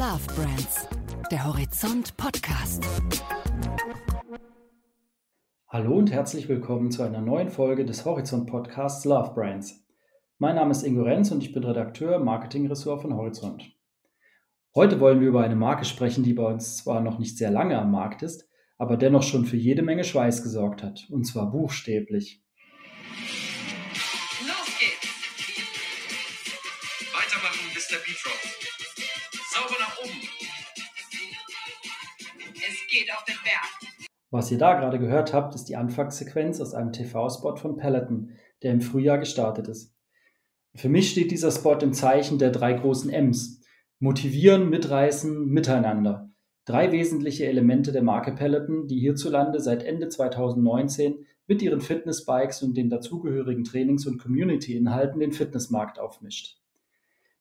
Love Brands, der Horizont Podcast. Hallo und herzlich willkommen zu einer neuen Folge des Horizont Podcasts Love Brands. Mein Name ist Ingo Renz und ich bin Redakteur Marketingressort von Horizont. Heute wollen wir über eine Marke sprechen, die bei uns zwar noch nicht sehr lange am Markt ist, aber dennoch schon für jede Menge Schweiß gesorgt hat, und zwar buchstäblich. Los geht's! Weitermachen, bis der Beat. Sauber nach oben. Es geht auf den Berg. Was ihr da gerade gehört habt, ist die Anfangssequenz aus einem TV-Spot von Peloton, der im Frühjahr gestartet ist. Für mich steht dieser Spot im Zeichen der drei großen M's. Motivieren, mitreißen, miteinander. Drei wesentliche Elemente der Marke Peloton, die hierzulande seit Ende 2019 mit ihren Fitnessbikes und den dazugehörigen Trainings- und Community-Inhalten den Fitnessmarkt aufmischt.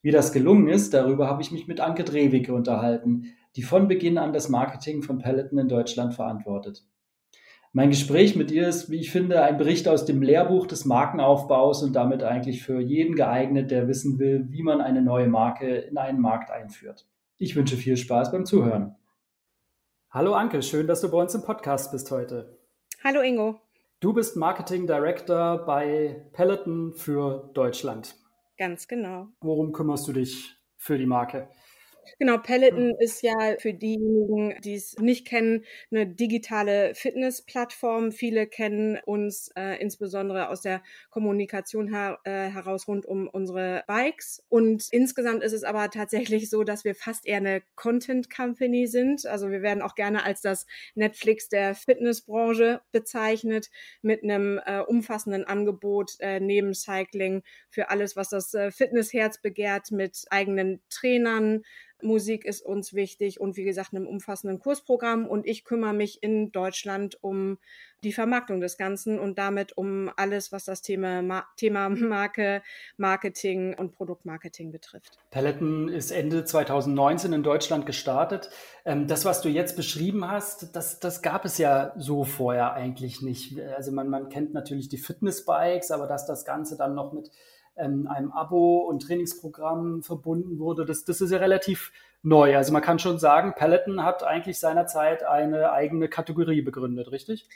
Wie das gelungen ist, darüber habe ich mich mit Anke Drewicke unterhalten, die von Beginn an das Marketing von Peloton in Deutschland verantwortet. Mein Gespräch mit ihr ist, wie ich finde, ein Bericht aus dem Lehrbuch des Markenaufbaus und damit eigentlich für jeden geeignet, der wissen will, wie man eine neue Marke in einen Markt einführt. Ich wünsche viel Spaß beim Zuhören. Hallo Anke, schön, dass du bei uns im Podcast bist heute. Hallo Ingo. Du bist Marketing Director bei Peloton für Deutschland. Ganz genau. Worum kümmerst du dich für die Marke? Genau, Peloton ist ja für diejenigen, die es nicht kennen, eine digitale Fitnessplattform. Viele kennen uns äh, insbesondere aus der Kommunikation her äh, heraus rund um unsere Bikes. Und insgesamt ist es aber tatsächlich so, dass wir fast eher eine Content Company sind. Also wir werden auch gerne als das Netflix der Fitnessbranche bezeichnet mit einem äh, umfassenden Angebot äh, neben Cycling für alles, was das äh, Fitnessherz begehrt mit eigenen Trainern, Musik ist uns wichtig und wie gesagt einem umfassenden Kursprogramm. Und ich kümmere mich in Deutschland um die Vermarktung des Ganzen und damit um alles, was das Thema, Ma Thema Marke, Marketing und Produktmarketing betrifft. Peloton ist Ende 2019 in Deutschland gestartet. Ähm, das, was du jetzt beschrieben hast, das, das gab es ja so vorher eigentlich nicht. Also man, man kennt natürlich die Fitnessbikes, aber dass das Ganze dann noch mit ähm, einem Abo und Trainingsprogramm verbunden wurde, das, das ist ja relativ neu. Also man kann schon sagen, Peloton hat eigentlich seinerzeit eine eigene Kategorie begründet, richtig?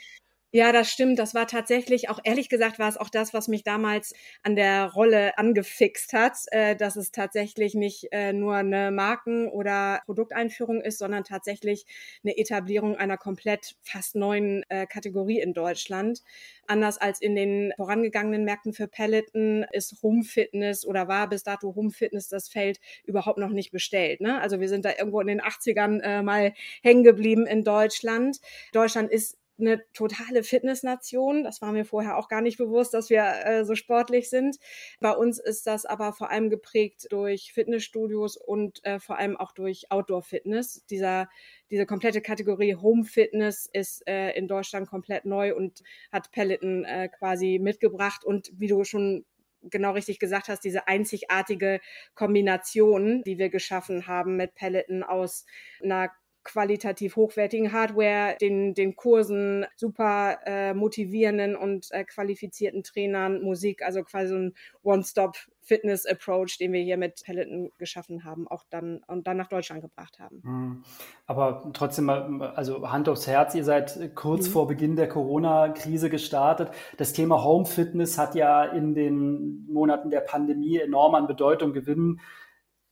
Ja, das stimmt. Das war tatsächlich auch, ehrlich gesagt, war es auch das, was mich damals an der Rolle angefixt hat, äh, dass es tatsächlich nicht äh, nur eine Marken- oder Produkteinführung ist, sondern tatsächlich eine Etablierung einer komplett fast neuen äh, Kategorie in Deutschland. Anders als in den vorangegangenen Märkten für Peloton ist Home Fitness oder war bis dato Home Fitness das Feld überhaupt noch nicht bestellt. Ne? Also wir sind da irgendwo in den 80ern äh, mal hängen geblieben in Deutschland. Deutschland ist eine totale Fitnessnation. Das war mir vorher auch gar nicht bewusst, dass wir äh, so sportlich sind. Bei uns ist das aber vor allem geprägt durch Fitnessstudios und äh, vor allem auch durch Outdoor-Fitness. Dieser, diese komplette Kategorie Home-Fitness ist äh, in Deutschland komplett neu und hat Peloton äh, quasi mitgebracht. Und wie du schon genau richtig gesagt hast, diese einzigartige Kombination, die wir geschaffen haben mit Peloton aus einer qualitativ hochwertigen Hardware, den, den Kursen, super äh, motivierenden und äh, qualifizierten Trainern, Musik, also quasi so ein One-Stop Fitness Approach, den wir hier mit Peloton geschaffen haben, auch dann und dann nach Deutschland gebracht haben. Mhm. Aber trotzdem mal, also Hand aufs Herz, ihr seid kurz mhm. vor Beginn der Corona-Krise gestartet. Das Thema Home Fitness hat ja in den Monaten der Pandemie enorm an Bedeutung gewinnen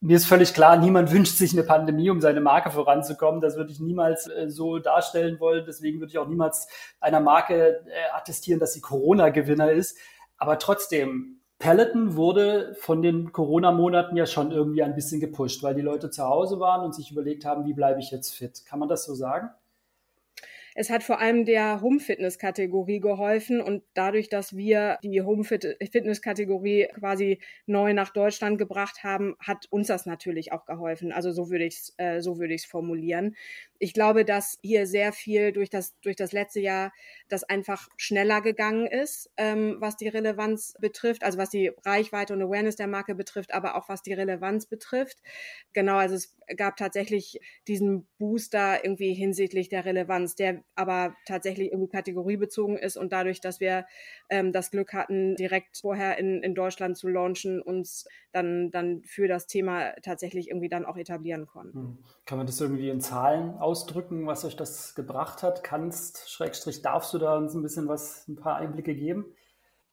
mir ist völlig klar, niemand wünscht sich eine Pandemie, um seine Marke voranzukommen. Das würde ich niemals äh, so darstellen wollen. Deswegen würde ich auch niemals einer Marke äh, attestieren, dass sie Corona-Gewinner ist. Aber trotzdem, Peloton wurde von den Corona-Monaten ja schon irgendwie ein bisschen gepusht, weil die Leute zu Hause waren und sich überlegt haben, wie bleibe ich jetzt fit. Kann man das so sagen? Es hat vor allem der Home-Fitness-Kategorie geholfen und dadurch, dass wir die Home-Fitness-Kategorie quasi neu nach Deutschland gebracht haben, hat uns das natürlich auch geholfen. Also so würde ich es äh, so würde ich es formulieren. Ich glaube, dass hier sehr viel durch das durch das letzte Jahr das einfach schneller gegangen ist, ähm, was die Relevanz betrifft, also was die Reichweite und Awareness der Marke betrifft, aber auch was die Relevanz betrifft. Genau, also es gab tatsächlich diesen Booster irgendwie hinsichtlich der Relevanz, der aber tatsächlich irgendwie kategoriebezogen ist und dadurch, dass wir ähm, das Glück hatten, direkt vorher in, in Deutschland zu launchen, uns dann, dann für das Thema tatsächlich irgendwie dann auch etablieren konnten. Hm. Kann man das irgendwie in Zahlen ausdrücken, was euch das gebracht hat? Kannst, Schrägstrich, darfst du da uns ein bisschen was, ein paar Einblicke geben?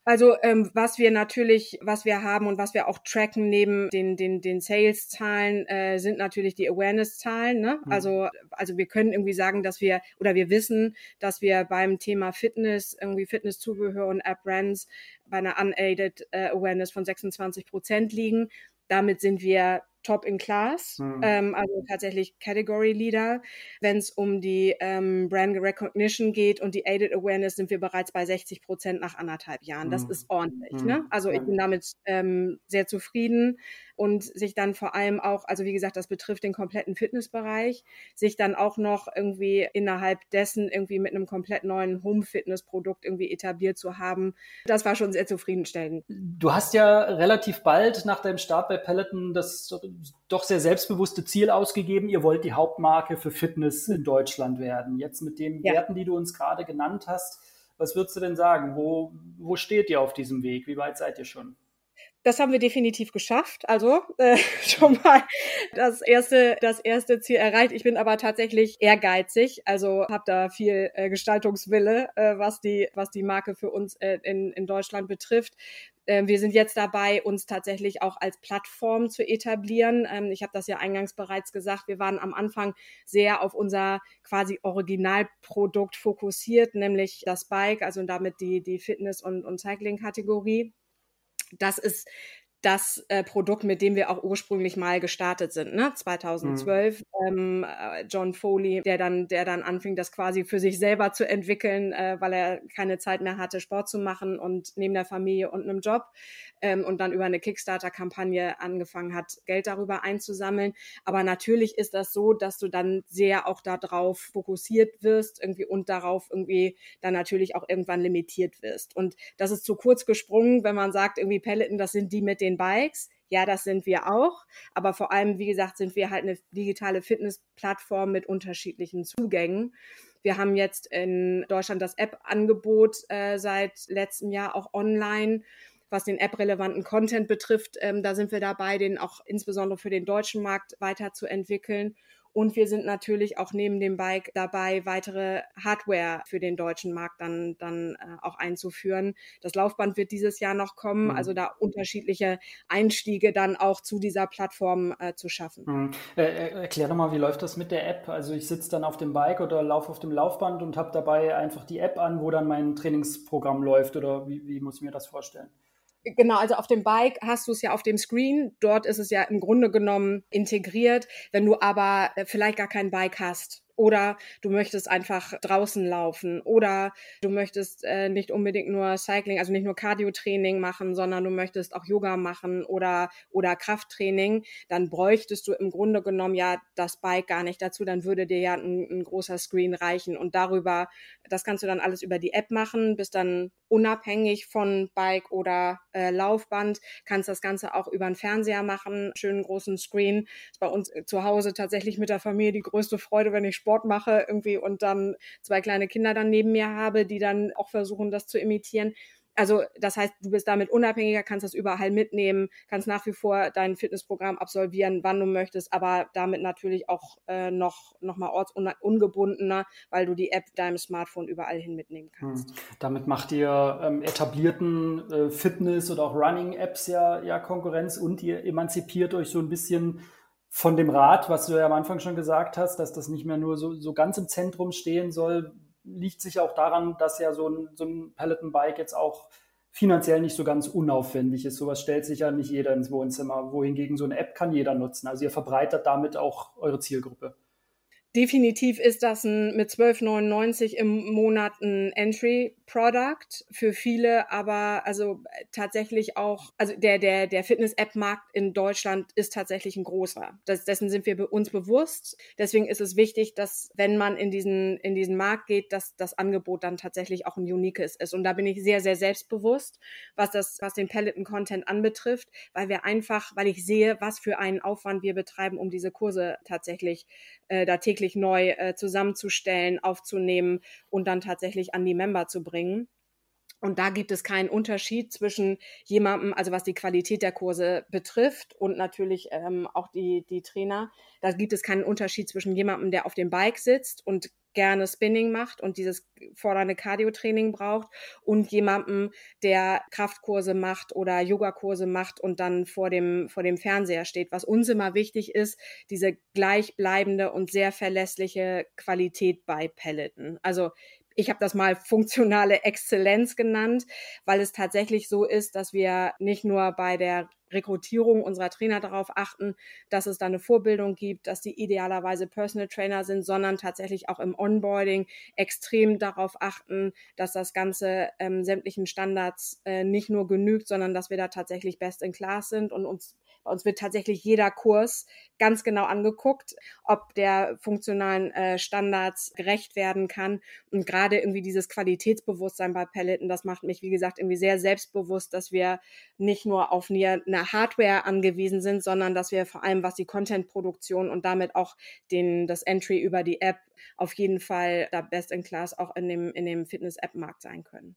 Also ähm, was wir natürlich, was wir haben und was wir auch tracken neben den, den, den Sales-Zahlen, äh, sind natürlich die Awareness-Zahlen. Ne? Mhm. Also, also wir können irgendwie sagen, dass wir oder wir wissen, dass wir beim Thema Fitness, irgendwie Fitnesszubehör und App-Brands bei einer unaided äh, Awareness von 26 Prozent liegen. Damit sind wir top in class, mhm. ähm, also tatsächlich Category Leader. Wenn es um die ähm, Brand Recognition geht und die Aided Awareness, sind wir bereits bei 60 Prozent nach anderthalb Jahren. Das mhm. ist ordentlich. Mhm. Ne? Also ich bin damit ähm, sehr zufrieden und sich dann vor allem auch, also wie gesagt, das betrifft den kompletten Fitnessbereich, sich dann auch noch irgendwie innerhalb dessen irgendwie mit einem komplett neuen Home-Fitness-Produkt irgendwie etabliert zu haben, das war schon sehr zufriedenstellend. Du hast ja relativ bald nach deinem Start bei Peloton das doch sehr selbstbewusste Ziel ausgegeben, ihr wollt die Hauptmarke für Fitness in Deutschland werden. Jetzt mit den ja. Werten, die du uns gerade genannt hast, was würdest du denn sagen? Wo, wo steht ihr auf diesem Weg? Wie weit seid ihr schon? Das haben wir definitiv geschafft. Also äh, schon mal das erste, das erste Ziel erreicht. Ich bin aber tatsächlich ehrgeizig, also habe da viel äh, Gestaltungswille, äh, was die was die Marke für uns äh, in, in Deutschland betrifft. Ähm, wir sind jetzt dabei, uns tatsächlich auch als Plattform zu etablieren. Ähm, ich habe das ja eingangs bereits gesagt. Wir waren am Anfang sehr auf unser quasi Originalprodukt fokussiert, nämlich das Bike, also damit die, die Fitness- und, und Cycling-Kategorie das ist das äh, Produkt, mit dem wir auch ursprünglich mal gestartet sind, ne? 2012. Mhm. Ähm, äh, John Foley, der dann, der dann anfing, das quasi für sich selber zu entwickeln, äh, weil er keine Zeit mehr hatte, Sport zu machen und neben der Familie und einem Job ähm, und dann über eine Kickstarter-Kampagne angefangen hat, Geld darüber einzusammeln. Aber natürlich ist das so, dass du dann sehr auch darauf fokussiert wirst irgendwie und darauf irgendwie dann natürlich auch irgendwann limitiert wirst. Und das ist zu kurz gesprungen, wenn man sagt, irgendwie Peloton, das sind die mit den Bikes. Ja, das sind wir auch. Aber vor allem, wie gesagt, sind wir halt eine digitale Fitnessplattform mit unterschiedlichen Zugängen. Wir haben jetzt in Deutschland das App-Angebot äh, seit letztem Jahr auch online was den App-relevanten Content betrifft. Ähm, da sind wir dabei, den auch insbesondere für den deutschen Markt weiterzuentwickeln. Und wir sind natürlich auch neben dem Bike dabei, weitere Hardware für den deutschen Markt dann, dann äh, auch einzuführen. Das Laufband wird dieses Jahr noch kommen, mhm. also da unterschiedliche Einstiege dann auch zu dieser Plattform äh, zu schaffen. Mhm. Äh, äh erklär doch mal, wie läuft das mit der App? Also ich sitze dann auf dem Bike oder laufe auf dem Laufband und habe dabei einfach die App an, wo dann mein Trainingsprogramm läuft oder wie, wie muss ich mir das vorstellen? Genau, also auf dem Bike hast du es ja auf dem Screen. Dort ist es ja im Grunde genommen integriert. Wenn du aber äh, vielleicht gar kein Bike hast, oder du möchtest einfach draußen laufen. Oder du möchtest äh, nicht unbedingt nur Cycling, also nicht nur Cardio-Training machen, sondern du möchtest auch Yoga machen oder, oder Krafttraining, dann bräuchtest du im Grunde genommen ja das Bike gar nicht dazu, dann würde dir ja ein, ein großer Screen reichen. Und darüber, das kannst du dann alles über die App machen, bist dann unabhängig von Bike oder äh, Laufband, kannst das Ganze auch über einen Fernseher machen, schönen großen Screen. ist bei uns zu Hause tatsächlich mit der Familie die größte Freude, wenn ich Sport Sport mache irgendwie und dann zwei kleine Kinder dann neben mir habe, die dann auch versuchen, das zu imitieren. Also das heißt, du bist damit unabhängiger, kannst das überall mitnehmen, kannst nach wie vor dein Fitnessprogramm absolvieren, wann du möchtest, aber damit natürlich auch äh, noch, noch mal ortsungebundener, weil du die App deinem Smartphone überall hin mitnehmen kannst. Hm. Damit macht ihr ähm, etablierten äh, Fitness- oder auch Running-Apps ja, ja Konkurrenz und ihr emanzipiert euch so ein bisschen von dem Rad, was du ja am Anfang schon gesagt hast, dass das nicht mehr nur so, so ganz im Zentrum stehen soll, liegt sich auch daran, dass ja so ein, so ein Peloton-Bike jetzt auch finanziell nicht so ganz unaufwendig ist. Sowas stellt sich ja nicht jeder ins Wohnzimmer, wohingegen so eine App kann jeder nutzen. Also ihr verbreitert damit auch eure Zielgruppe. Definitiv ist das ein mit 12,99 im Monat ein Entry-Product für viele, aber also tatsächlich auch, also der, der, der Fitness-App-Markt in Deutschland ist tatsächlich ein großer. Das, dessen sind wir uns bewusst. Deswegen ist es wichtig, dass, wenn man in diesen, in diesen Markt geht, dass das Angebot dann tatsächlich auch ein uniques ist. Und da bin ich sehr, sehr selbstbewusst, was das, was den Peloton-Content anbetrifft, weil wir einfach, weil ich sehe, was für einen Aufwand wir betreiben, um diese Kurse tatsächlich äh, da täglich täglich neu äh, zusammenzustellen, aufzunehmen und dann tatsächlich an die Member zu bringen. Und da gibt es keinen Unterschied zwischen jemandem, also was die Qualität der Kurse betrifft und natürlich ähm, auch die, die Trainer. Da gibt es keinen Unterschied zwischen jemandem, der auf dem Bike sitzt und gerne Spinning macht und dieses fordernde Cardio-Training braucht und jemandem, der Kraftkurse macht oder Yogakurse macht und dann vor dem, vor dem Fernseher steht. Was uns immer wichtig ist, diese gleichbleibende und sehr verlässliche Qualität bei Pelleten. Also ich habe das mal funktionale Exzellenz genannt, weil es tatsächlich so ist, dass wir nicht nur bei der Rekrutierung unserer Trainer darauf achten, dass es da eine Vorbildung gibt, dass die idealerweise Personal Trainer sind, sondern tatsächlich auch im Onboarding extrem darauf achten, dass das Ganze ähm, sämtlichen Standards äh, nicht nur genügt, sondern dass wir da tatsächlich best in class sind und uns bei uns wird tatsächlich jeder Kurs ganz genau angeguckt, ob der funktionalen äh, Standards gerecht werden kann. Und gerade irgendwie dieses Qualitätsbewusstsein bei Pelleten, das macht mich, wie gesagt, irgendwie sehr selbstbewusst, dass wir nicht nur auf eine Hardware angewiesen sind, sondern dass wir vor allem, was die Contentproduktion und damit auch den, das Entry über die App auf jeden Fall da best in class auch in dem, in dem Fitness-App-Markt sein können.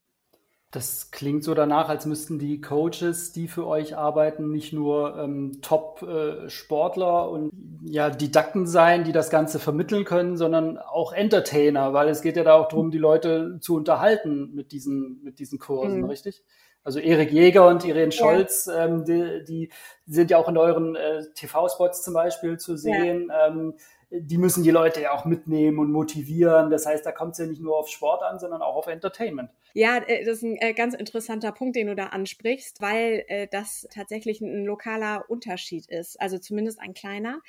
Das klingt so danach, als müssten die Coaches, die für euch arbeiten, nicht nur ähm, Top-Sportler äh, und ja, Didakten sein, die das Ganze vermitteln können, sondern auch Entertainer, weil es geht ja da auch darum, die Leute zu unterhalten mit diesen, mit diesen Kursen, mhm. richtig? Also Erik Jäger und Irene Scholz, ja. ähm, die, die, sind ja auch in euren äh, TV-Spots zum Beispiel zu sehen. Ja. Ähm, die müssen die Leute ja auch mitnehmen und motivieren. Das heißt, da kommt es ja nicht nur auf Sport an, sondern auch auf Entertainment. Ja, äh, das ist ein äh, ganz interessanter Punkt, den du da ansprichst, weil äh, das tatsächlich ein lokaler Unterschied ist, also zumindest ein kleiner.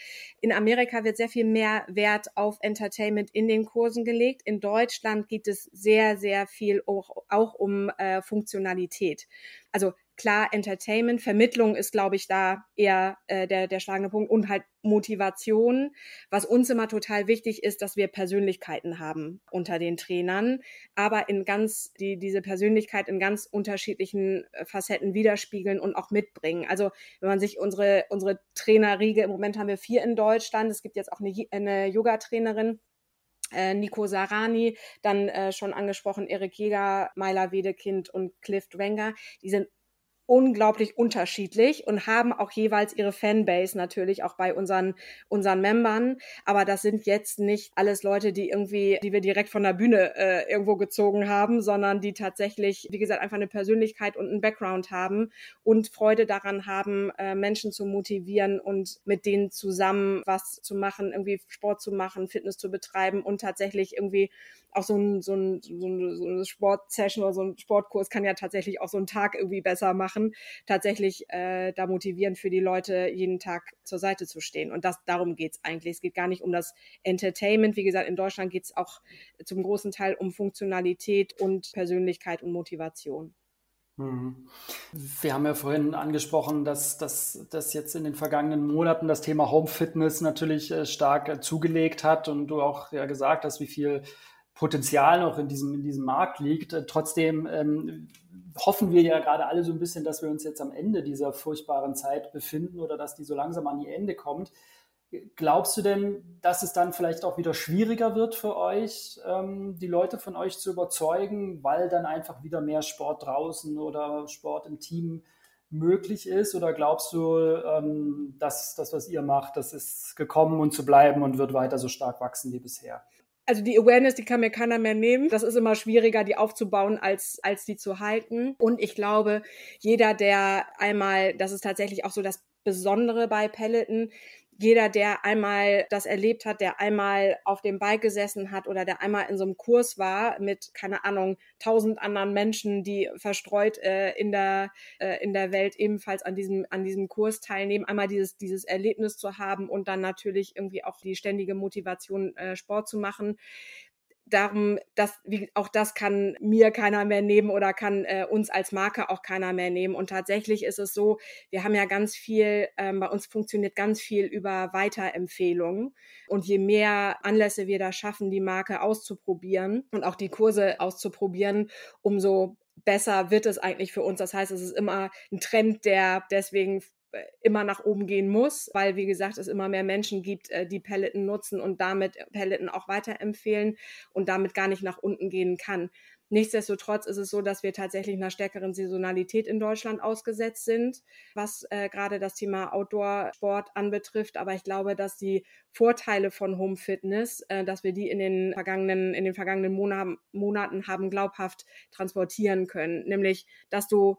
In Amerika wird sehr viel mehr Wert auf Entertainment in den Kursen gelegt. In Deutschland geht es sehr, sehr viel auch, auch um äh, Funktionalität. Also klar, Entertainment, Vermittlung ist, glaube ich, da eher äh, der, der schlagende Punkt und halt Motivation. Was uns immer total wichtig ist, dass wir Persönlichkeiten haben unter den Trainern, aber in ganz, die, diese Persönlichkeit in ganz unterschiedlichen äh, Facetten widerspiegeln und auch mitbringen. Also wenn man sich unsere, unsere Trainerriege, im Moment haben wir vier in Deutschland, es gibt jetzt auch eine, eine Yoga-Trainerin, äh, Nico Sarani, dann äh, schon angesprochen Erik Jäger, Myla Wedekind und Cliff Dwenger. Die sind unglaublich unterschiedlich und haben auch jeweils ihre Fanbase natürlich auch bei unseren unseren Membern. Aber das sind jetzt nicht alles Leute, die irgendwie, die wir direkt von der Bühne äh, irgendwo gezogen haben, sondern die tatsächlich, wie gesagt, einfach eine Persönlichkeit und einen Background haben und Freude daran haben, äh, Menschen zu motivieren und mit denen zusammen was zu machen, irgendwie Sport zu machen, Fitness zu betreiben und tatsächlich irgendwie auch so ein, so ein, so ein, so eine Sportsession oder so ein Sportkurs kann ja tatsächlich auch so einen Tag irgendwie besser machen, tatsächlich äh, da motivieren für die Leute, jeden Tag zur Seite zu stehen. Und das darum geht's eigentlich. Es geht gar nicht um das Entertainment. Wie gesagt, in Deutschland geht's auch zum großen Teil um Funktionalität und Persönlichkeit und Motivation. Mhm. Wir haben ja vorhin angesprochen, dass, dass, dass jetzt in den vergangenen Monaten das Thema Home Fitness natürlich äh, stark äh, zugelegt hat und du auch ja gesagt hast, wie viel Potenzial noch in diesem, in diesem Markt liegt. Äh, trotzdem ähm, hoffen wir ja gerade alle so ein bisschen, dass wir uns jetzt am Ende dieser furchtbaren Zeit befinden oder dass die so langsam an ihr Ende kommt. Glaubst du denn, dass es dann vielleicht auch wieder schwieriger wird für euch, ähm, die Leute von euch zu überzeugen, weil dann einfach wieder mehr Sport draußen oder Sport im Team möglich ist? Oder glaubst du, ähm, dass das, was ihr macht, das ist gekommen und zu bleiben und wird weiter so stark wachsen wie bisher? Also die Awareness, die kann mir keiner mehr nehmen. Das ist immer schwieriger, die aufzubauen, als, als die zu halten. Und ich glaube, jeder, der einmal, das ist tatsächlich auch so das Besondere bei Peloton, jeder, der einmal das erlebt hat, der einmal auf dem Bike gesessen hat oder der einmal in so einem Kurs war mit, keine Ahnung, tausend anderen Menschen, die verstreut äh, in, der, äh, in der Welt ebenfalls an diesem, an diesem Kurs teilnehmen, einmal dieses, dieses Erlebnis zu haben und dann natürlich irgendwie auch die ständige Motivation, äh, Sport zu machen darum, dass wie, auch das kann mir keiner mehr nehmen oder kann äh, uns als Marke auch keiner mehr nehmen. Und tatsächlich ist es so, wir haben ja ganz viel, ähm, bei uns funktioniert ganz viel über Weiterempfehlungen. Und je mehr Anlässe wir da schaffen, die Marke auszuprobieren und auch die Kurse auszuprobieren, umso besser wird es eigentlich für uns. Das heißt, es ist immer ein Trend, der deswegen immer nach oben gehen muss, weil, wie gesagt, es immer mehr Menschen gibt, äh, die Pelleten nutzen und damit Pelleten auch weiterempfehlen und damit gar nicht nach unten gehen kann. Nichtsdestotrotz ist es so, dass wir tatsächlich einer stärkeren Saisonalität in Deutschland ausgesetzt sind, was äh, gerade das Thema Outdoor-Sport anbetrifft. Aber ich glaube, dass die Vorteile von Home Fitness, äh, dass wir die in den vergangenen, in den vergangenen Monat, Monaten haben glaubhaft transportieren können. Nämlich, dass du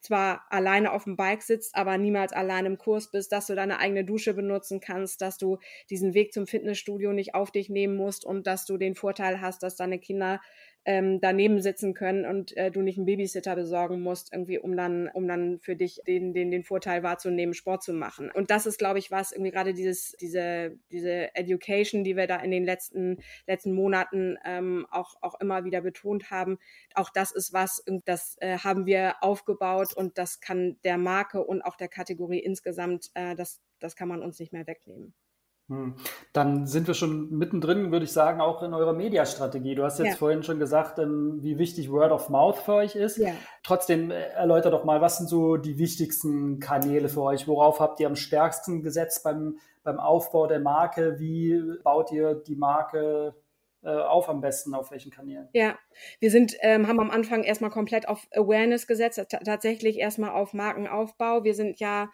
zwar alleine auf dem Bike sitzt, aber niemals allein im Kurs bist, dass du deine eigene Dusche benutzen kannst, dass du diesen Weg zum Fitnessstudio nicht auf dich nehmen musst und dass du den Vorteil hast, dass deine Kinder ähm, daneben sitzen können und äh, du nicht einen Babysitter besorgen musst, irgendwie, um dann, um dann für dich den, den, den Vorteil wahrzunehmen, Sport zu machen. Und das ist, glaube ich, was irgendwie gerade dieses, diese, diese Education, die wir da in den letzten, letzten Monaten ähm, auch, auch immer wieder betont haben. Auch das ist was, das äh, haben wir aufgebaut und das kann der Marke und auch der Kategorie insgesamt, äh, das, das kann man uns nicht mehr wegnehmen. Hm. Dann sind wir schon mittendrin, würde ich sagen, auch in eurer Mediastrategie. Du hast jetzt ja. vorhin schon gesagt, ähm, wie wichtig Word of Mouth für euch ist. Ja. Trotzdem äh, erläuter doch mal, was sind so die wichtigsten Kanäle für euch? Worauf habt ihr am stärksten gesetzt beim, beim Aufbau der Marke? Wie baut ihr die Marke äh, auf am besten, auf welchen Kanälen? Ja, wir sind, ähm, haben am Anfang erstmal komplett auf Awareness gesetzt, tatsächlich erstmal auf Markenaufbau. Wir sind ja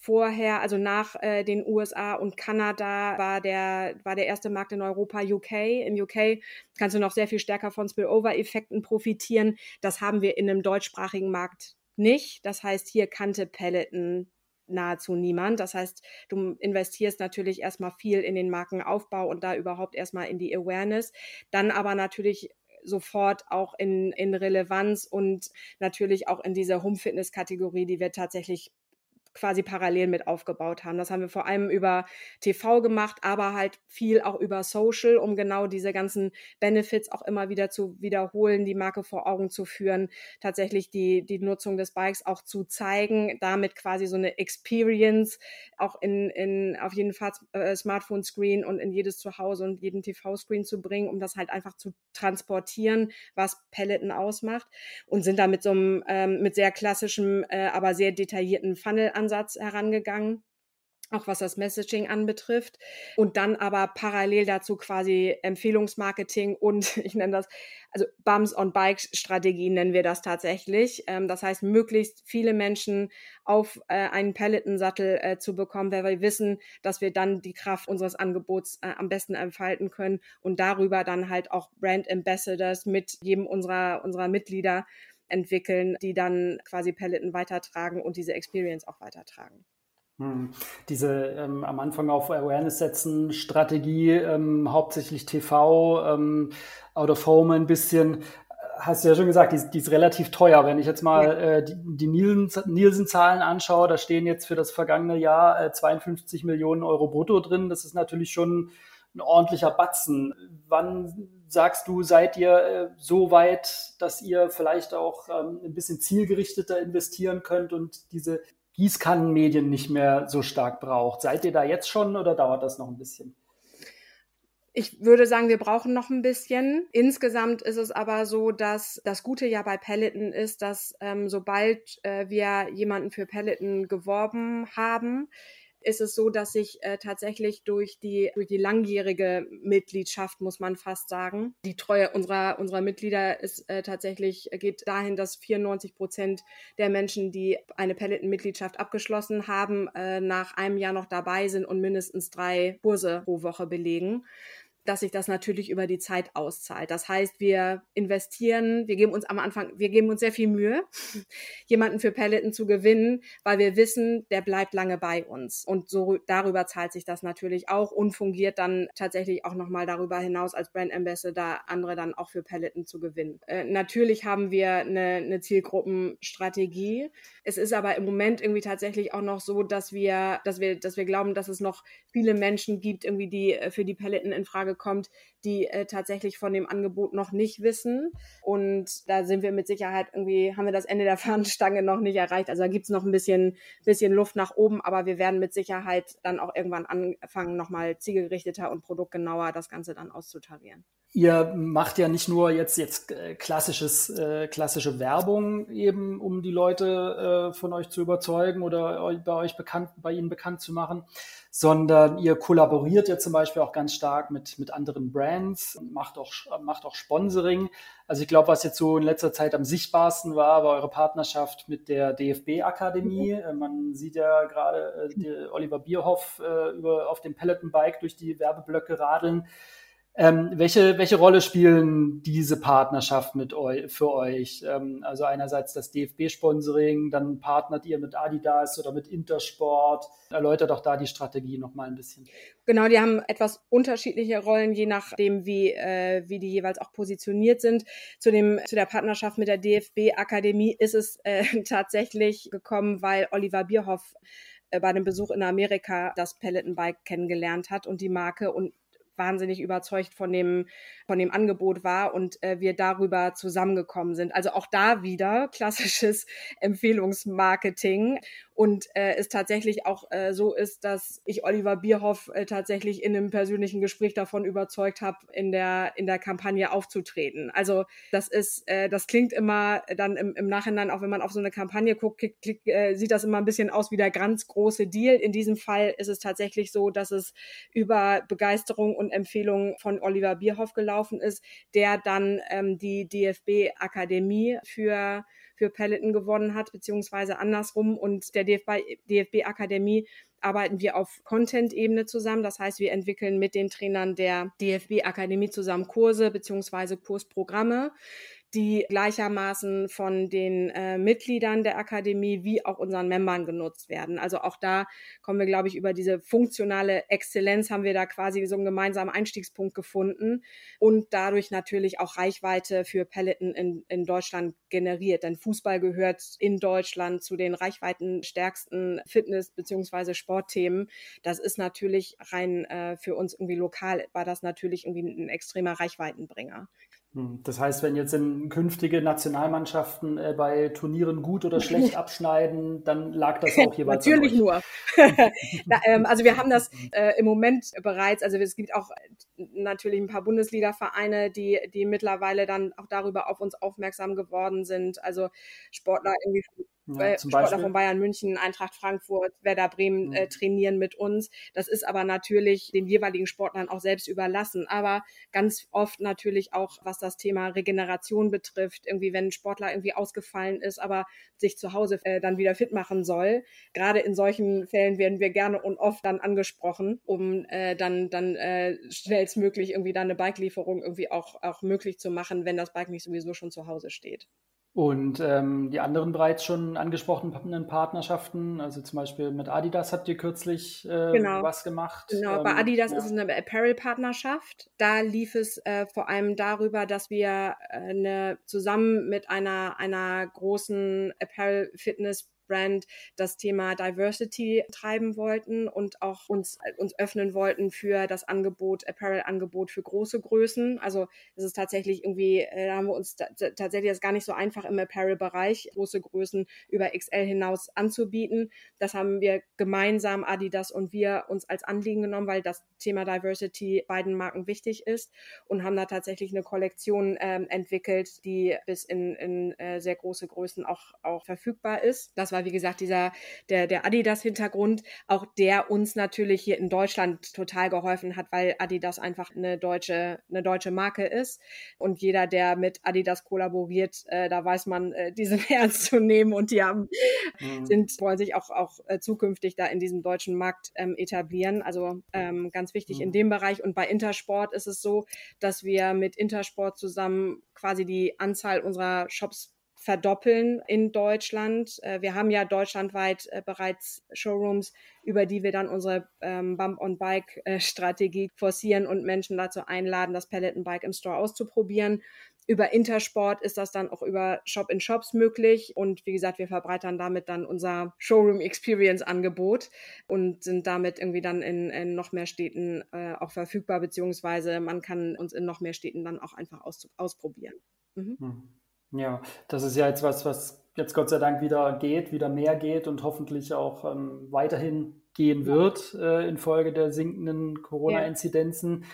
vorher, also nach äh, den USA und Kanada war der, war der erste Markt in Europa UK. In UK kannst du noch sehr viel stärker von Spillover-Effekten profitieren. Das haben wir in einem deutschsprachigen Markt nicht. Das heißt, hier kannte Peloton nahezu niemand. Das heißt, du investierst natürlich erstmal viel in den Markenaufbau und da überhaupt erstmal in die Awareness. Dann aber natürlich sofort auch in, in Relevanz und natürlich auch in diese Home-Fitness-Kategorie, die wir tatsächlich quasi parallel mit aufgebaut haben. Das haben wir vor allem über TV gemacht, aber halt viel auch über Social, um genau diese ganzen Benefits auch immer wieder zu wiederholen, die Marke vor Augen zu führen, tatsächlich die, die Nutzung des Bikes auch zu zeigen, damit quasi so eine Experience auch in, in auf jeden Fall äh, Smartphone-Screen und in jedes Zuhause und jeden TV-Screen zu bringen, um das halt einfach zu transportieren, was Peloton ausmacht und sind da mit so einem, ähm, mit sehr klassischem, äh, aber sehr detaillierten Funnel Ansatz herangegangen auch was das Messaging anbetrifft. Und dann aber parallel dazu quasi Empfehlungsmarketing und ich nenne das, also Bums on Bikes Strategie nennen wir das tatsächlich. Ähm, das heißt, möglichst viele Menschen auf äh, einen Pelletensattel äh, zu bekommen, weil wir wissen, dass wir dann die Kraft unseres Angebots äh, am besten entfalten können und darüber dann halt auch Brand Ambassadors mit jedem unserer, unserer Mitglieder entwickeln, die dann quasi Pelleten weitertragen und diese Experience auch weitertragen. Hm. Diese ähm, am Anfang auf Awareness setzen Strategie, ähm, hauptsächlich TV, ähm, Out of Home ein bisschen, hast du ja schon gesagt, die, die ist relativ teuer. Wenn ich jetzt mal ja. äh, die, die Nielsen-Zahlen anschaue, da stehen jetzt für das vergangene Jahr äh, 52 Millionen Euro brutto drin. Das ist natürlich schon ein ordentlicher Batzen. Wann sagst du, seid ihr äh, so weit, dass ihr vielleicht auch ähm, ein bisschen zielgerichteter investieren könnt und diese Gießkannenmedien nicht mehr so stark braucht? Seid ihr da jetzt schon oder dauert das noch ein bisschen? Ich würde sagen, wir brauchen noch ein bisschen. Insgesamt ist es aber so, dass das Gute ja bei Peloton ist, dass ähm, sobald äh, wir jemanden für Peloton geworben haben, ist es so, dass sich äh, tatsächlich durch die, durch die langjährige Mitgliedschaft, muss man fast sagen, die Treue unserer, unserer Mitglieder ist äh, tatsächlich, geht dahin, dass 94 Prozent der Menschen, die eine Peloton-Mitgliedschaft abgeschlossen haben, äh, nach einem Jahr noch dabei sind und mindestens drei Kurse pro Woche belegen dass sich das natürlich über die Zeit auszahlt. Das heißt, wir investieren, wir geben uns am Anfang, wir geben uns sehr viel Mühe, jemanden für Peloton zu gewinnen, weil wir wissen, der bleibt lange bei uns. Und so darüber zahlt sich das natürlich auch und fungiert dann tatsächlich auch nochmal darüber hinaus als Brand Ambassador, andere dann auch für Peloton zu gewinnen. Äh, natürlich haben wir eine, eine Zielgruppenstrategie. Es ist aber im Moment irgendwie tatsächlich auch noch so, dass wir, dass wir, dass wir glauben, dass es noch viele Menschen gibt, irgendwie, die äh, für die Peloton in Frage kommt, die äh, tatsächlich von dem Angebot noch nicht wissen. Und da sind wir mit Sicherheit irgendwie, haben wir das Ende der Fahnenstange noch nicht erreicht. Also da gibt es noch ein bisschen, bisschen Luft nach oben, aber wir werden mit Sicherheit dann auch irgendwann anfangen, nochmal zielgerichteter und produktgenauer das Ganze dann auszutarieren. Ihr macht ja nicht nur jetzt, jetzt äh, klassisches, äh, klassische Werbung eben, um die Leute äh, von euch zu überzeugen oder bei euch bekannt, bei ihnen bekannt zu machen, sondern ihr kollaboriert ja zum Beispiel auch ganz stark mit, mit anderen Brands und macht auch, macht auch Sponsoring. Also ich glaube, was jetzt so in letzter Zeit am sichtbarsten war, war eure Partnerschaft mit der DFB-Akademie. Mhm. Äh, man sieht ja gerade äh, Oliver Bierhoff äh, über, auf dem Peloton-Bike durch die Werbeblöcke radeln. Ähm, welche, welche Rolle spielen diese Partnerschaften mit eu für euch? Ähm, also einerseits das DFB-Sponsoring, dann partnert ihr mit Adidas oder mit Intersport. Erläutert doch da die Strategie nochmal ein bisschen. Genau, die haben etwas unterschiedliche Rollen, je nachdem, wie, äh, wie die jeweils auch positioniert sind. Zu, dem, zu der Partnerschaft mit der DFB-Akademie ist es äh, tatsächlich gekommen, weil Oliver Bierhoff äh, bei einem Besuch in Amerika das Peloton Bike kennengelernt hat und die Marke und wahnsinnig überzeugt von dem, von dem Angebot war und äh, wir darüber zusammengekommen sind. Also auch da wieder klassisches Empfehlungsmarketing und äh, es tatsächlich auch äh, so ist, dass ich Oliver Bierhoff äh, tatsächlich in einem persönlichen Gespräch davon überzeugt habe, in der, in der Kampagne aufzutreten. Also das ist, äh, das klingt immer dann im, im Nachhinein, auch wenn man auf so eine Kampagne guckt, klick, klick, äh, sieht das immer ein bisschen aus wie der ganz große Deal. In diesem Fall ist es tatsächlich so, dass es über Begeisterung und Empfehlung von Oliver Bierhoff gelaufen ist, der dann ähm, die DFB-Akademie für für Peloton gewonnen hat, beziehungsweise andersrum. Und der DFB-Akademie arbeiten wir auf Content-Ebene zusammen. Das heißt, wir entwickeln mit den Trainern der DFB-Akademie zusammen Kurse beziehungsweise Kursprogramme die gleichermaßen von den äh, Mitgliedern der Akademie wie auch unseren Membern genutzt werden. Also auch da kommen wir, glaube ich, über diese funktionale Exzellenz haben wir da quasi so einen gemeinsamen Einstiegspunkt gefunden und dadurch natürlich auch Reichweite für Peloton in, in Deutschland generiert. Denn Fußball gehört in Deutschland zu den reichweitenstärksten Fitness- beziehungsweise Sportthemen. Das ist natürlich rein äh, für uns irgendwie lokal, war das natürlich irgendwie ein extremer Reichweitenbringer. Hm, das heißt, wenn jetzt in künftige Nationalmannschaften äh, bei Turnieren gut oder schlecht abschneiden, dann lag das auch jeweils. Natürlich nur. Na, ähm, also wir haben das äh, im Moment bereits, also es gibt auch äh, natürlich ein paar Bundesliga-Vereine, die, die mittlerweile dann auch darüber auf uns aufmerksam geworden sind. Also Sportler irgendwie ja, Sportler Beispiel? von Bayern München, Eintracht Frankfurt, Werder Bremen mhm. äh, trainieren mit uns. Das ist aber natürlich den jeweiligen Sportlern auch selbst überlassen. Aber ganz oft natürlich auch, was das Thema Regeneration betrifft, irgendwie wenn ein Sportler irgendwie ausgefallen ist, aber sich zu Hause äh, dann wieder fit machen soll. Gerade in solchen Fällen werden wir gerne und oft dann angesprochen, um äh, dann, dann äh, schnellstmöglich irgendwie dann eine Bike-Lieferung irgendwie auch, auch möglich zu machen, wenn das Bike nicht sowieso schon zu Hause steht. Und ähm, die anderen bereits schon angesprochenen Partnerschaften, also zum Beispiel mit Adidas habt ihr kürzlich äh, genau. was gemacht. Genau, ähm, bei Adidas ja. ist es eine Apparel-Partnerschaft. Da lief es äh, vor allem darüber, dass wir äh, eine, zusammen mit einer, einer großen Apparel-Fitness- Brand das Thema Diversity treiben wollten und auch uns, uns öffnen wollten für das Angebot, Apparel-Angebot für große Größen. Also es ist tatsächlich irgendwie, äh, da haben wir uns tatsächlich das gar nicht so einfach im Apparel-Bereich, große Größen über XL hinaus anzubieten. Das haben wir gemeinsam, Adidas und wir, uns als Anliegen genommen, weil das Thema Diversity beiden Marken wichtig ist und haben da tatsächlich eine Kollektion ähm, entwickelt, die bis in, in äh, sehr große Größen auch, auch verfügbar ist. Das war war, wie gesagt, dieser, der, der Adidas-Hintergrund, auch der uns natürlich hier in Deutschland total geholfen hat, weil Adidas einfach eine deutsche, eine deutsche Marke ist. Und jeder, der mit Adidas kollaboriert, äh, da weiß man, äh, die sind ernst zu nehmen und die haben, mhm. sind, wollen sich auch, auch äh, zukünftig da in diesem deutschen Markt ähm, etablieren. Also ähm, ganz wichtig mhm. in dem Bereich. Und bei Intersport ist es so, dass wir mit Intersport zusammen quasi die Anzahl unserer Shops verdoppeln in Deutschland. Äh, wir haben ja deutschlandweit äh, bereits Showrooms, über die wir dann unsere ähm, Bump-on-Bike-Strategie äh, forcieren und Menschen dazu einladen, das Peloton-Bike im Store auszuprobieren. Über Intersport ist das dann auch über Shop-in-Shops möglich. Und wie gesagt, wir verbreitern damit dann unser Showroom-Experience-Angebot und sind damit irgendwie dann in, in noch mehr Städten äh, auch verfügbar, beziehungsweise man kann uns in noch mehr Städten dann auch einfach aus, ausprobieren. Mhm. Hm. Ja, das ist ja jetzt was, was jetzt Gott sei Dank wieder geht, wieder mehr geht und hoffentlich auch ähm, weiterhin gehen wird äh, infolge der sinkenden Corona-Inzidenzen.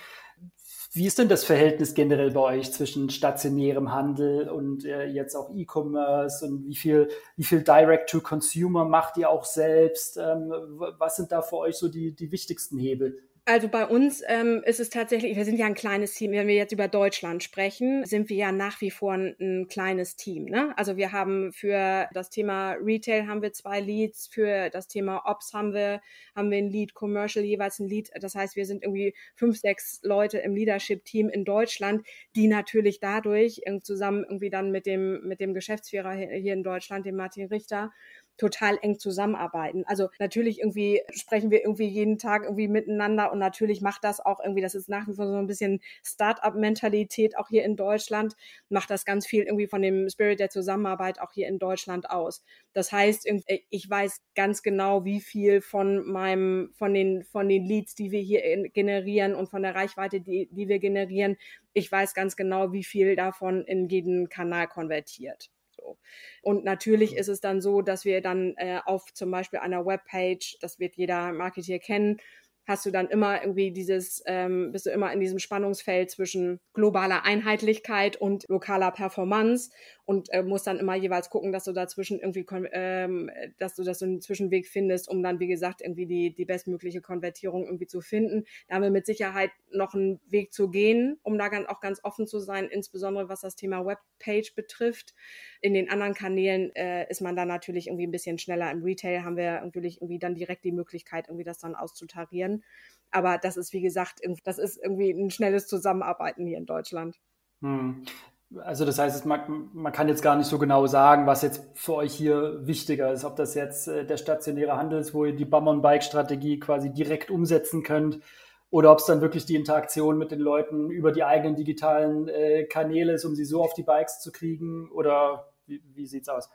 Wie ist denn das Verhältnis generell bei euch zwischen stationärem Handel und äh, jetzt auch E-Commerce und wie viel, wie viel Direct-to-Consumer macht ihr auch selbst? Ähm, was sind da für euch so die, die wichtigsten Hebel? Also bei uns ähm, ist es tatsächlich, wir sind ja ein kleines Team. Wenn wir jetzt über Deutschland sprechen, sind wir ja nach wie vor ein, ein, kleines Team. Ne? Also wir haben für das Thema Retail haben wir zwei Leads, für das Thema Ops haben wir haben wir ein Lead, Commercial jeweils ein Lead. Das heißt, wir sind irgendwie fünf, sechs Leute im Leadership-Team in Deutschland, die natürlich dadurch zusammen irgendwie dann mit dem mit dem Geschäftsführer hier in Deutschland, dem Martin Richter, total eng zusammenarbeiten. Also natürlich irgendwie sprechen wir irgendwie jeden Tag irgendwie miteinander und natürlich macht das auch irgendwie, das ist nach wie vor so ein bisschen Start-up-Mentalität auch hier in Deutschland, macht das ganz viel irgendwie von dem Spirit der Zusammenarbeit auch hier in Deutschland aus. Das heißt, ich weiß ganz genau, wie viel von meinem, von den, von den Leads, die wir hier generieren und von der Reichweite, die, die wir generieren, ich weiß ganz genau, wie viel davon in jeden Kanal konvertiert. Und natürlich mhm. ist es dann so, dass wir dann äh, auf zum Beispiel einer Webpage, das wird jeder Marketeer kennen, hast du dann immer irgendwie dieses, ähm, bist du immer in diesem Spannungsfeld zwischen globaler Einheitlichkeit und lokaler Performance und äh, musst dann immer jeweils gucken, dass du dazwischen irgendwie, ähm, dass du das so einen Zwischenweg findest, um dann, wie gesagt, irgendwie die, die bestmögliche Konvertierung irgendwie zu finden. Da haben wir mit Sicherheit noch einen Weg zu gehen, um da ganz, auch ganz offen zu sein, insbesondere was das Thema Webpage betrifft. In den anderen Kanälen äh, ist man dann natürlich irgendwie ein bisschen schneller. Im Retail haben wir natürlich irgendwie dann direkt die Möglichkeit, irgendwie das dann auszutarieren. Aber das ist, wie gesagt, das ist irgendwie ein schnelles Zusammenarbeiten hier in Deutschland. Hm. Also das heißt, man, man, kann jetzt gar nicht so genau sagen, was jetzt für euch hier wichtiger ist, ob das jetzt äh, der stationäre Handel ist, wo ihr die Bum-on-Bike-Strategie quasi direkt umsetzen könnt, oder ob es dann wirklich die Interaktion mit den Leuten über die eigenen digitalen äh, Kanäle ist, um sie so auf die Bikes zu kriegen, oder wie, wie es aus?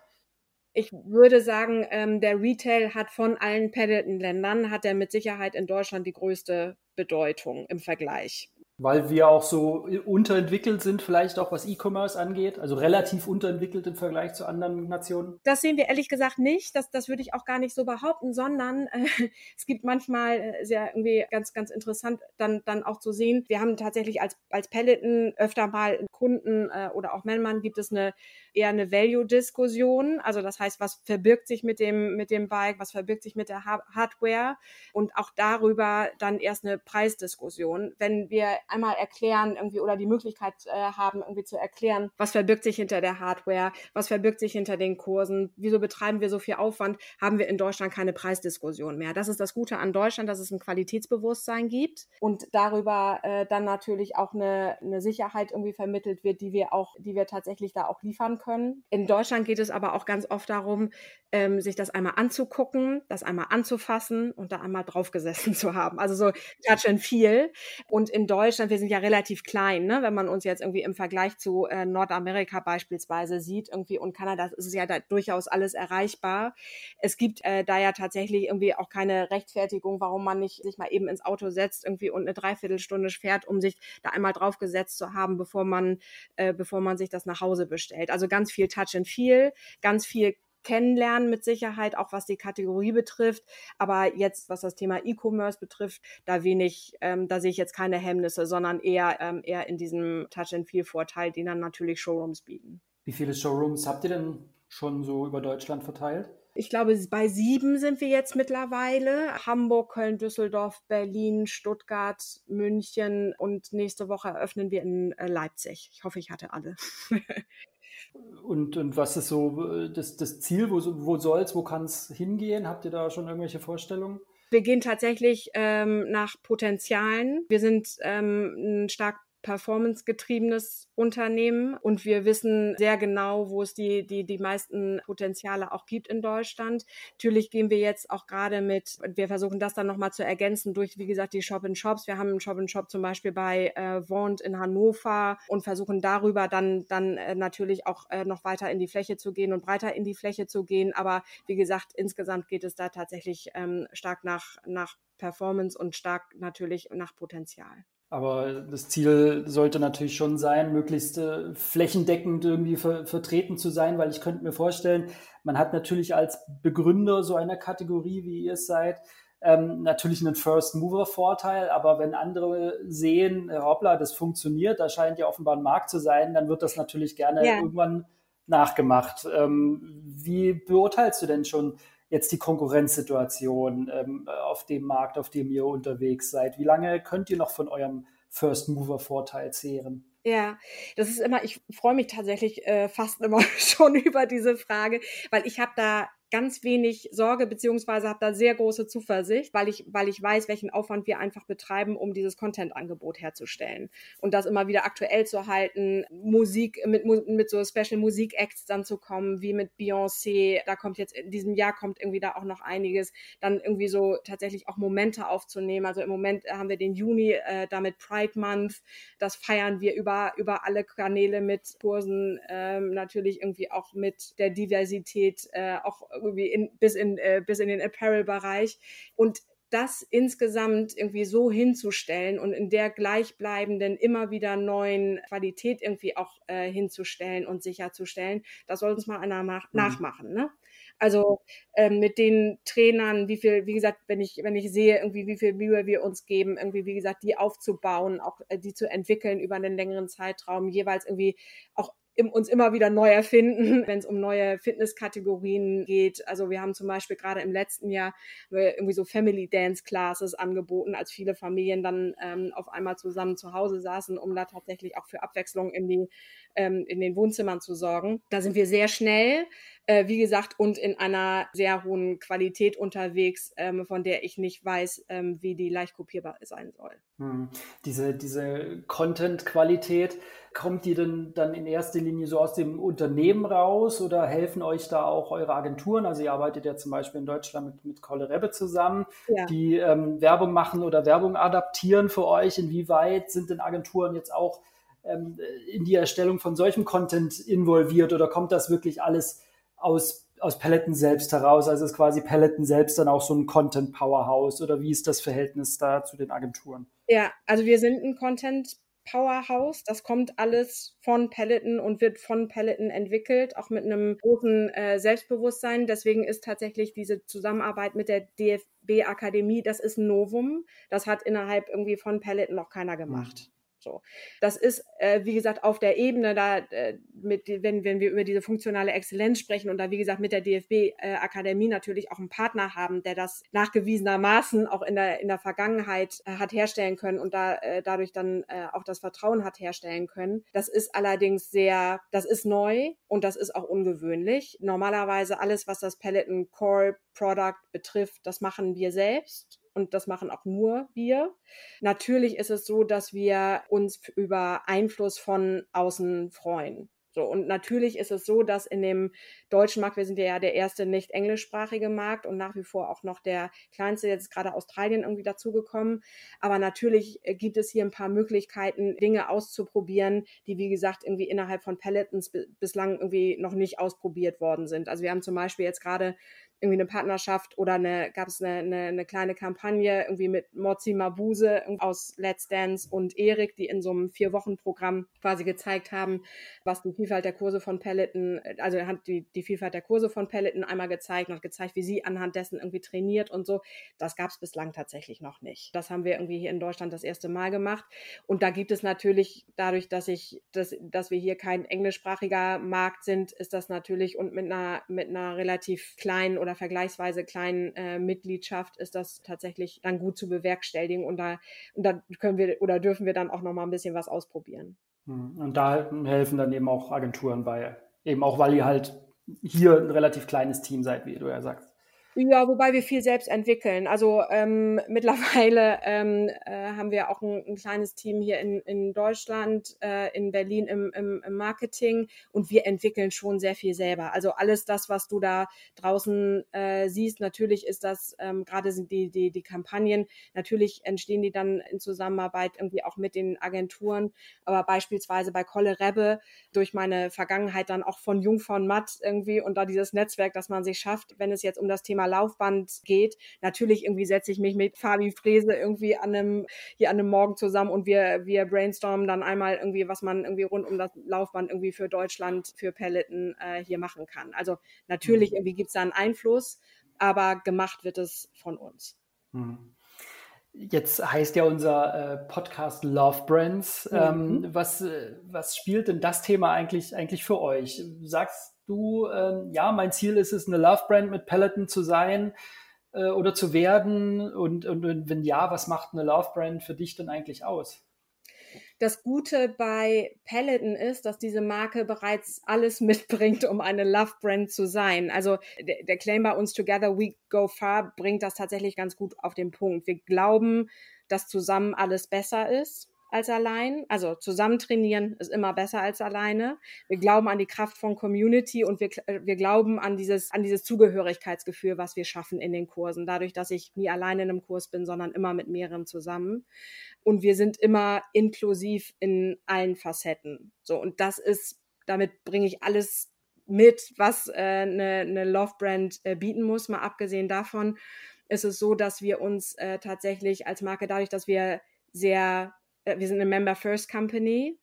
Ich würde sagen, ähm, der Retail hat von allen Peloton-Ländern, hat er mit Sicherheit in Deutschland die größte Bedeutung im Vergleich weil wir auch so unterentwickelt sind, vielleicht auch was E-Commerce angeht, also relativ unterentwickelt im Vergleich zu anderen Nationen? Das sehen wir ehrlich gesagt nicht. Das, das würde ich auch gar nicht so behaupten, sondern äh, es gibt manchmal äh, sehr irgendwie ganz, ganz interessant dann, dann auch zu sehen. Wir haben tatsächlich als, als Peloton öfter mal Kunden äh, oder auch Männern gibt es eine eher eine Value-Diskussion. Also das heißt, was verbirgt sich mit dem, mit dem Bike, was verbirgt sich mit der Hardware und auch darüber dann erst eine Preisdiskussion. Wenn wir einmal erklären irgendwie oder die Möglichkeit äh, haben, irgendwie zu erklären, was verbirgt sich hinter der Hardware, was verbirgt sich hinter den Kursen, wieso betreiben wir so viel Aufwand, haben wir in Deutschland keine Preisdiskussion mehr. Das ist das Gute an Deutschland, dass es ein Qualitätsbewusstsein gibt und darüber äh, dann natürlich auch eine, eine Sicherheit irgendwie vermittelt wird, die wir auch, die wir tatsächlich da auch liefern können. In Deutschland geht es aber auch ganz oft darum, ähm, sich das einmal anzugucken, das einmal anzufassen und da einmal draufgesessen zu haben. Also so Touch and Feel. Und in Deutschland Deutschland, wir sind ja relativ klein, ne? wenn man uns jetzt irgendwie im Vergleich zu äh, Nordamerika beispielsweise sieht irgendwie und Kanada ist es ja da durchaus alles erreichbar. Es gibt äh, da ja tatsächlich irgendwie auch keine Rechtfertigung, warum man nicht sich mal eben ins Auto setzt irgendwie und eine Dreiviertelstunde fährt, um sich da einmal draufgesetzt zu haben, bevor man, äh, bevor man sich das nach Hause bestellt. Also ganz viel Touch and Feel, ganz viel kennenlernen mit Sicherheit, auch was die Kategorie betrifft. Aber jetzt, was das Thema E-Commerce betrifft, da wenig, ähm, da sehe ich jetzt keine Hemmnisse, sondern eher, ähm, eher in diesem Touch-and-Feel-Vorteil, den dann natürlich Showrooms bieten. Wie viele Showrooms habt ihr denn schon so über Deutschland verteilt? Ich glaube, bei sieben sind wir jetzt mittlerweile. Hamburg, Köln, Düsseldorf, Berlin, Stuttgart, München und nächste Woche eröffnen wir in äh, Leipzig. Ich hoffe, ich hatte alle. Und, und was ist so äh, das, das Ziel? Wo, wo soll es, wo kann es hingehen? Habt ihr da schon irgendwelche Vorstellungen? Wir gehen tatsächlich ähm, nach Potenzialen. Wir sind ähm, ein stark performancegetriebenes Unternehmen und wir wissen sehr genau, wo es die, die, die meisten Potenziale auch gibt in Deutschland. Natürlich gehen wir jetzt auch gerade mit, wir versuchen das dann nochmal zu ergänzen durch, wie gesagt, die Shop-in-Shops. Wir haben einen Shop-in-Shop zum Beispiel bei äh, Vaunt in Hannover und versuchen darüber dann, dann äh, natürlich auch äh, noch weiter in die Fläche zu gehen und breiter in die Fläche zu gehen. Aber wie gesagt, insgesamt geht es da tatsächlich ähm, stark nach, nach Performance und stark natürlich nach Potenzial. Aber das Ziel sollte natürlich schon sein, möglichst äh, flächendeckend irgendwie ver vertreten zu sein, weil ich könnte mir vorstellen, man hat natürlich als Begründer so einer Kategorie, wie ihr es seid, ähm, natürlich einen First-Mover-Vorteil, aber wenn andere sehen, äh, hoppla, das funktioniert, da scheint ja offenbar ein Markt zu sein, dann wird das natürlich gerne ja. irgendwann nachgemacht. Ähm, wie beurteilst du denn schon jetzt die Konkurrenzsituation ähm, auf dem Markt, auf dem ihr unterwegs seid? Wie lange könnt ihr noch von eurem First-Mover-Vorteil zehren? Ja, das ist immer, ich freue mich tatsächlich äh, fast immer schon über diese Frage, weil ich habe da ganz wenig Sorge beziehungsweise habe da sehr große Zuversicht, weil ich, weil ich weiß, welchen Aufwand wir einfach betreiben, um dieses Content-Angebot herzustellen und das immer wieder aktuell zu halten, Musik mit, mit so Special Musik Acts dann zu kommen, wie mit Beyoncé, da kommt jetzt in diesem Jahr kommt irgendwie da auch noch einiges, dann irgendwie so tatsächlich auch Momente aufzunehmen. Also im Moment haben wir den Juni äh, damit Pride Month, das feiern wir über über alle Kanäle mit Kursen, ähm, natürlich irgendwie auch mit der Diversität, äh, auch irgendwie in, bis, in, äh, bis in den Apparel-Bereich. Und das insgesamt irgendwie so hinzustellen und in der gleichbleibenden, immer wieder neuen Qualität irgendwie auch äh, hinzustellen und sicherzustellen, das soll uns mal einer nach mhm. nachmachen. Ne? Also ähm, mit den Trainern, wie viel, wie gesagt, wenn ich, wenn ich sehe, irgendwie, wie viel Mühe wir uns geben, irgendwie, wie gesagt, die aufzubauen, auch äh, die zu entwickeln über einen längeren Zeitraum, jeweils irgendwie auch uns immer wieder neu erfinden, wenn es um neue Fitnesskategorien geht. Also wir haben zum Beispiel gerade im letzten Jahr irgendwie so Family Dance Classes angeboten, als viele Familien dann ähm, auf einmal zusammen zu Hause saßen, um da tatsächlich auch für Abwechslung in die ähm, in den Wohnzimmern zu sorgen. Da sind wir sehr schnell, äh, wie gesagt, und in einer sehr hohen Qualität unterwegs, ähm, von der ich nicht weiß, ähm, wie die leicht kopierbar sein soll. Hm. Diese, diese Content-Qualität, kommt die denn dann in erster Linie so aus dem Unternehmen raus oder helfen euch da auch eure Agenturen? Also ihr arbeitet ja zum Beispiel in Deutschland mit, mit Kolle Rebbe zusammen, ja. die ähm, Werbung machen oder Werbung adaptieren für euch. Inwieweit sind denn Agenturen jetzt auch ähm, in die Erstellung von solchem Content involviert oder kommt das wirklich alles aus, aus Paletten selbst heraus? Also ist quasi Paletten selbst dann auch so ein Content Powerhouse oder wie ist das Verhältnis da zu den Agenturen? Ja, also wir sind ein Content Powerhouse. Das kommt alles von Peloton und wird von Peloton entwickelt, auch mit einem großen äh, Selbstbewusstsein. Deswegen ist tatsächlich diese Zusammenarbeit mit der DFB Akademie, das ist ein Novum. Das hat innerhalb irgendwie von Peloton noch keiner gemacht. Mhm. So. Das ist, äh, wie gesagt, auf der Ebene da, äh, mit, wenn, wenn wir über diese funktionale Exzellenz sprechen und da, wie gesagt, mit der DFB-Akademie äh, natürlich auch einen Partner haben, der das nachgewiesenermaßen auch in der, in der Vergangenheit äh, hat herstellen können und da äh, dadurch dann äh, auch das Vertrauen hat herstellen können. Das ist allerdings sehr, das ist neu und das ist auch ungewöhnlich. Normalerweise alles, was das Peloton Core Product betrifft, das machen wir selbst und das machen auch nur wir. Natürlich ist es so, dass wir uns über Einfluss von außen freuen. So, und natürlich ist es so, dass in dem deutschen Markt, wir sind ja der erste nicht englischsprachige Markt und nach wie vor auch noch der kleinste, jetzt gerade Australien irgendwie dazugekommen. Aber natürlich äh, gibt es hier ein paar Möglichkeiten, Dinge auszuprobieren, die, wie gesagt, irgendwie innerhalb von Pelletons bislang irgendwie noch nicht ausprobiert worden sind. Also wir haben zum Beispiel jetzt gerade irgendwie eine Partnerschaft oder eine, gab es eine, eine, eine, kleine Kampagne irgendwie mit Mozi Mabuse aus Let's Dance und Erik, die in so einem Vier-Wochen-Programm quasi gezeigt haben, was die Vielfalt der Kurse von Peloton, also er hat die, die Vielfalt der Kurse von Peloton einmal gezeigt und hat gezeigt, wie sie anhand dessen irgendwie trainiert und so. Das gab es bislang tatsächlich noch nicht. Das haben wir irgendwie hier in Deutschland das erste Mal gemacht. Und da gibt es natürlich, dadurch, dass ich, dass, dass wir hier kein englischsprachiger Markt sind, ist das natürlich und mit einer, mit einer relativ kleinen oder vergleichsweise kleinen äh, Mitgliedschaft ist das tatsächlich dann gut zu bewerkstelligen und da, und da können wir oder dürfen wir dann auch noch mal ein bisschen was ausprobieren. Hm, und da helfen dann eben auch Agenturen bei, eben auch weil ihr halt hier ein relativ kleines Team seid, wie du ja sagst. Ja, wobei wir viel selbst entwickeln. Also ähm, mittlerweile ähm, äh, haben wir auch ein, ein, kleines Team hier in, in Deutschland, äh, in Berlin im, im, im, Marketing und wir entwickeln schon sehr viel selber. Also alles das, was du da draußen äh, siehst, natürlich ist das, ähm, gerade sind die, die, die Kampagnen, natürlich entstehen die dann in Zusammenarbeit irgendwie auch mit den Agenturen, aber beispielsweise bei Kolle Rebbe durch meine Vergangenheit dann auch von Jung von Matt irgendwie und da dieses Netzwerk, das man sich schafft, wenn es jetzt um das Thema Thema Laufband geht. Natürlich irgendwie setze ich mich mit Fabi Frese irgendwie an einem, hier an einem Morgen zusammen und wir, wir brainstormen dann einmal irgendwie, was man irgendwie rund um das Laufband irgendwie für Deutschland, für Peloton äh, hier machen kann. Also natürlich mhm. irgendwie gibt es da einen Einfluss, aber gemacht wird es von uns. Mhm. Jetzt heißt ja unser äh, Podcast Love Brands. Mhm. Ähm, was, äh, was spielt denn das Thema eigentlich, eigentlich für euch? Sagst du, ähm, ja, mein Ziel ist es, eine Love Brand mit Peloton zu sein äh, oder zu werden? Und, und, und wenn ja, was macht eine Love Brand für dich denn eigentlich aus? Das Gute bei Peloton ist, dass diese Marke bereits alles mitbringt, um eine Love Brand zu sein. Also der, der Claim bei uns Together We Go Far bringt das tatsächlich ganz gut auf den Punkt. Wir glauben, dass zusammen alles besser ist als allein. Also zusammen trainieren ist immer besser als alleine. Wir glauben an die Kraft von Community und wir, äh, wir glauben an dieses, an dieses Zugehörigkeitsgefühl, was wir schaffen in den Kursen. Dadurch, dass ich nie alleine in einem Kurs bin, sondern immer mit mehreren zusammen. Und wir sind immer inklusiv in allen Facetten. So, und das ist, damit bringe ich alles mit, was äh, eine, eine Love Brand äh, bieten muss. Mal abgesehen davon ist es so, dass wir uns äh, tatsächlich als Marke dadurch, dass wir sehr wir sind eine Member First Company,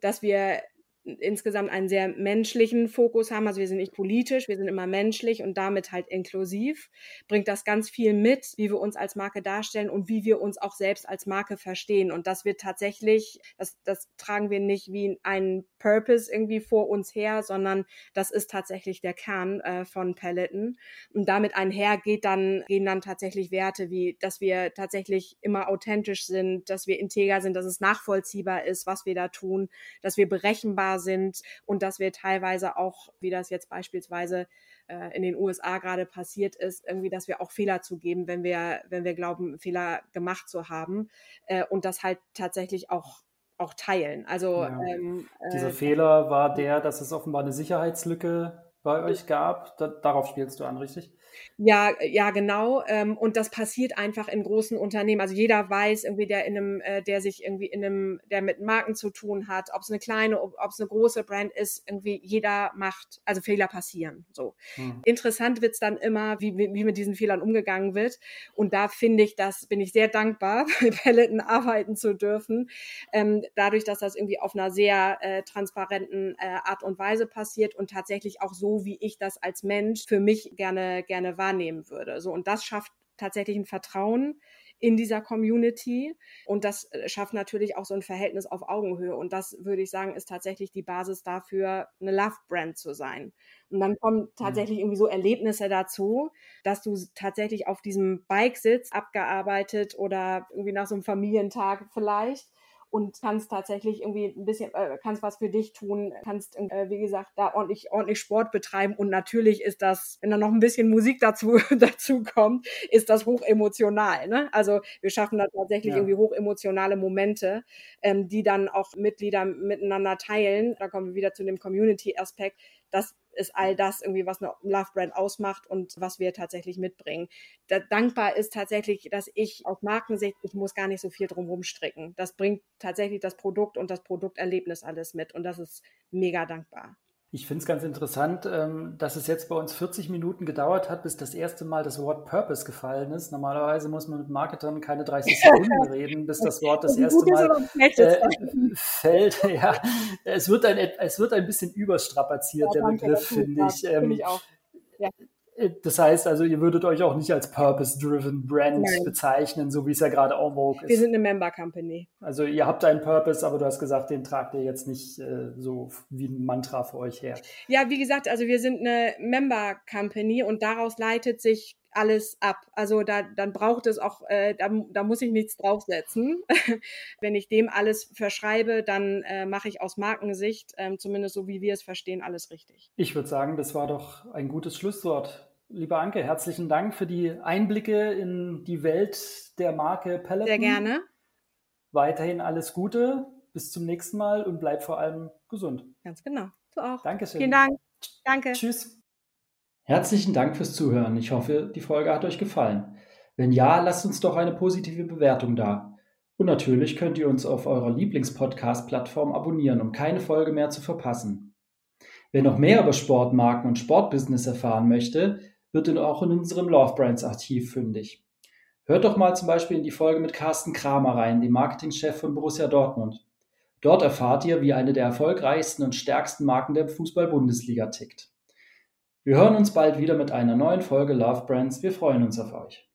dass wir insgesamt einen sehr menschlichen Fokus haben. Also wir sind nicht politisch, wir sind immer menschlich und damit halt inklusiv. Bringt das ganz viel mit, wie wir uns als Marke darstellen und wie wir uns auch selbst als Marke verstehen. Und das wird tatsächlich, das, das tragen wir nicht wie einen Purpose irgendwie vor uns her, sondern das ist tatsächlich der Kern äh, von Peloton. Und damit einher geht dann, gehen dann tatsächlich Werte wie, dass wir tatsächlich immer authentisch sind, dass wir integer sind, dass es nachvollziehbar ist, was wir da tun, dass wir berechenbar sind und dass wir teilweise auch, wie das jetzt beispielsweise äh, in den USA gerade passiert ist, irgendwie, dass wir auch Fehler zugeben, wenn wir, wenn wir glauben, Fehler gemacht zu haben äh, und das halt tatsächlich auch auch teilen. Also ja. ähm, dieser äh, Fehler war der, dass es offenbar eine Sicherheitslücke bei euch gab. Da, darauf spielst du an, richtig? Ja, ja, genau. Ähm, und das passiert einfach in großen Unternehmen. Also jeder weiß irgendwie, der in einem, äh, der sich irgendwie in einem, der mit Marken zu tun hat, ob es eine kleine, ob es eine große Brand ist, irgendwie jeder macht, also Fehler passieren. So. Mhm. Interessant wird's dann immer, wie, wie mit diesen Fehlern umgegangen wird. Und da finde ich, das bin ich sehr dankbar, bei Peloton arbeiten zu dürfen. Ähm, dadurch, dass das irgendwie auf einer sehr äh, transparenten äh, Art und Weise passiert und tatsächlich auch so, wie ich das als Mensch für mich gerne, gerne wahrnehmen würde. So, und das schafft tatsächlich ein Vertrauen in dieser Community und das äh, schafft natürlich auch so ein Verhältnis auf Augenhöhe und das würde ich sagen ist tatsächlich die Basis dafür eine Love Brand zu sein und dann kommen mhm. tatsächlich irgendwie so Erlebnisse dazu, dass du tatsächlich auf diesem Bike sitzt, abgearbeitet oder irgendwie nach so einem Familientag vielleicht und kannst tatsächlich irgendwie ein bisschen, äh, kannst was für dich tun, kannst, äh, wie gesagt, da ordentlich, ordentlich Sport betreiben und natürlich ist das, wenn da noch ein bisschen Musik dazu, dazu kommt, ist das hochemotional, ne? Also wir schaffen da tatsächlich ja. irgendwie hochemotionale Momente, ähm, die dann auch Mitglieder miteinander teilen. Da kommen wir wieder zu dem Community-Aspekt. Das ist all das irgendwie, was eine Love Brand ausmacht und was wir tatsächlich mitbringen. Da, dankbar ist tatsächlich, dass ich aus Markensicht, ich muss gar nicht so viel drumherum stricken. Das bringt tatsächlich das Produkt und das Produkterlebnis alles mit und das ist mega dankbar. Ich finde es ganz interessant, ähm, dass es jetzt bei uns 40 Minuten gedauert hat, bis das erste Mal das Wort Purpose gefallen ist. Normalerweise muss man mit Marketern keine 30 Sekunden reden, bis das Wort das erste Mal äh, fällt. Ja, es wird ein, es wird ein bisschen überstrapaziert, ja, der Begriff, finde ich. Ähm, find ich auch. Ja. Das heißt also, ihr würdet euch auch nicht als Purpose-Driven Brand Nein. bezeichnen, so wie es ja gerade en vogue ist. Wir sind eine Member-Company. Also ihr habt einen Purpose, aber du hast gesagt, den tragt ihr jetzt nicht äh, so wie ein Mantra für euch her. Ja, wie gesagt, also wir sind eine Member-Company und daraus leitet sich alles ab. Also da, dann braucht es auch, äh, da, da muss ich nichts draufsetzen. Wenn ich dem alles verschreibe, dann äh, mache ich aus Markensicht, äh, zumindest so wie wir es verstehen, alles richtig. Ich würde sagen, das war doch ein gutes Schlusswort. Lieber Anke, herzlichen Dank für die Einblicke in die Welt der Marke Peloton. Sehr gerne. Weiterhin alles Gute, bis zum nächsten Mal und bleib vor allem gesund. Ganz genau. Du auch. Dankeschön. Vielen Dank. Danke. Tschüss. Herzlichen Dank fürs Zuhören. Ich hoffe, die Folge hat euch gefallen. Wenn ja, lasst uns doch eine positive Bewertung da. Und natürlich könnt ihr uns auf eurer Lieblingspodcast-Plattform abonnieren, um keine Folge mehr zu verpassen. Wer noch mehr über Sportmarken und Sportbusiness erfahren möchte, wird auch in unserem Love Brands Archiv fündig. Hört doch mal zum Beispiel in die Folge mit Carsten Kramer rein, dem Marketingchef von Borussia Dortmund. Dort erfahrt ihr, wie eine der erfolgreichsten und stärksten Marken der Fußball-Bundesliga tickt. Wir hören uns bald wieder mit einer neuen Folge Love Brands. Wir freuen uns auf euch.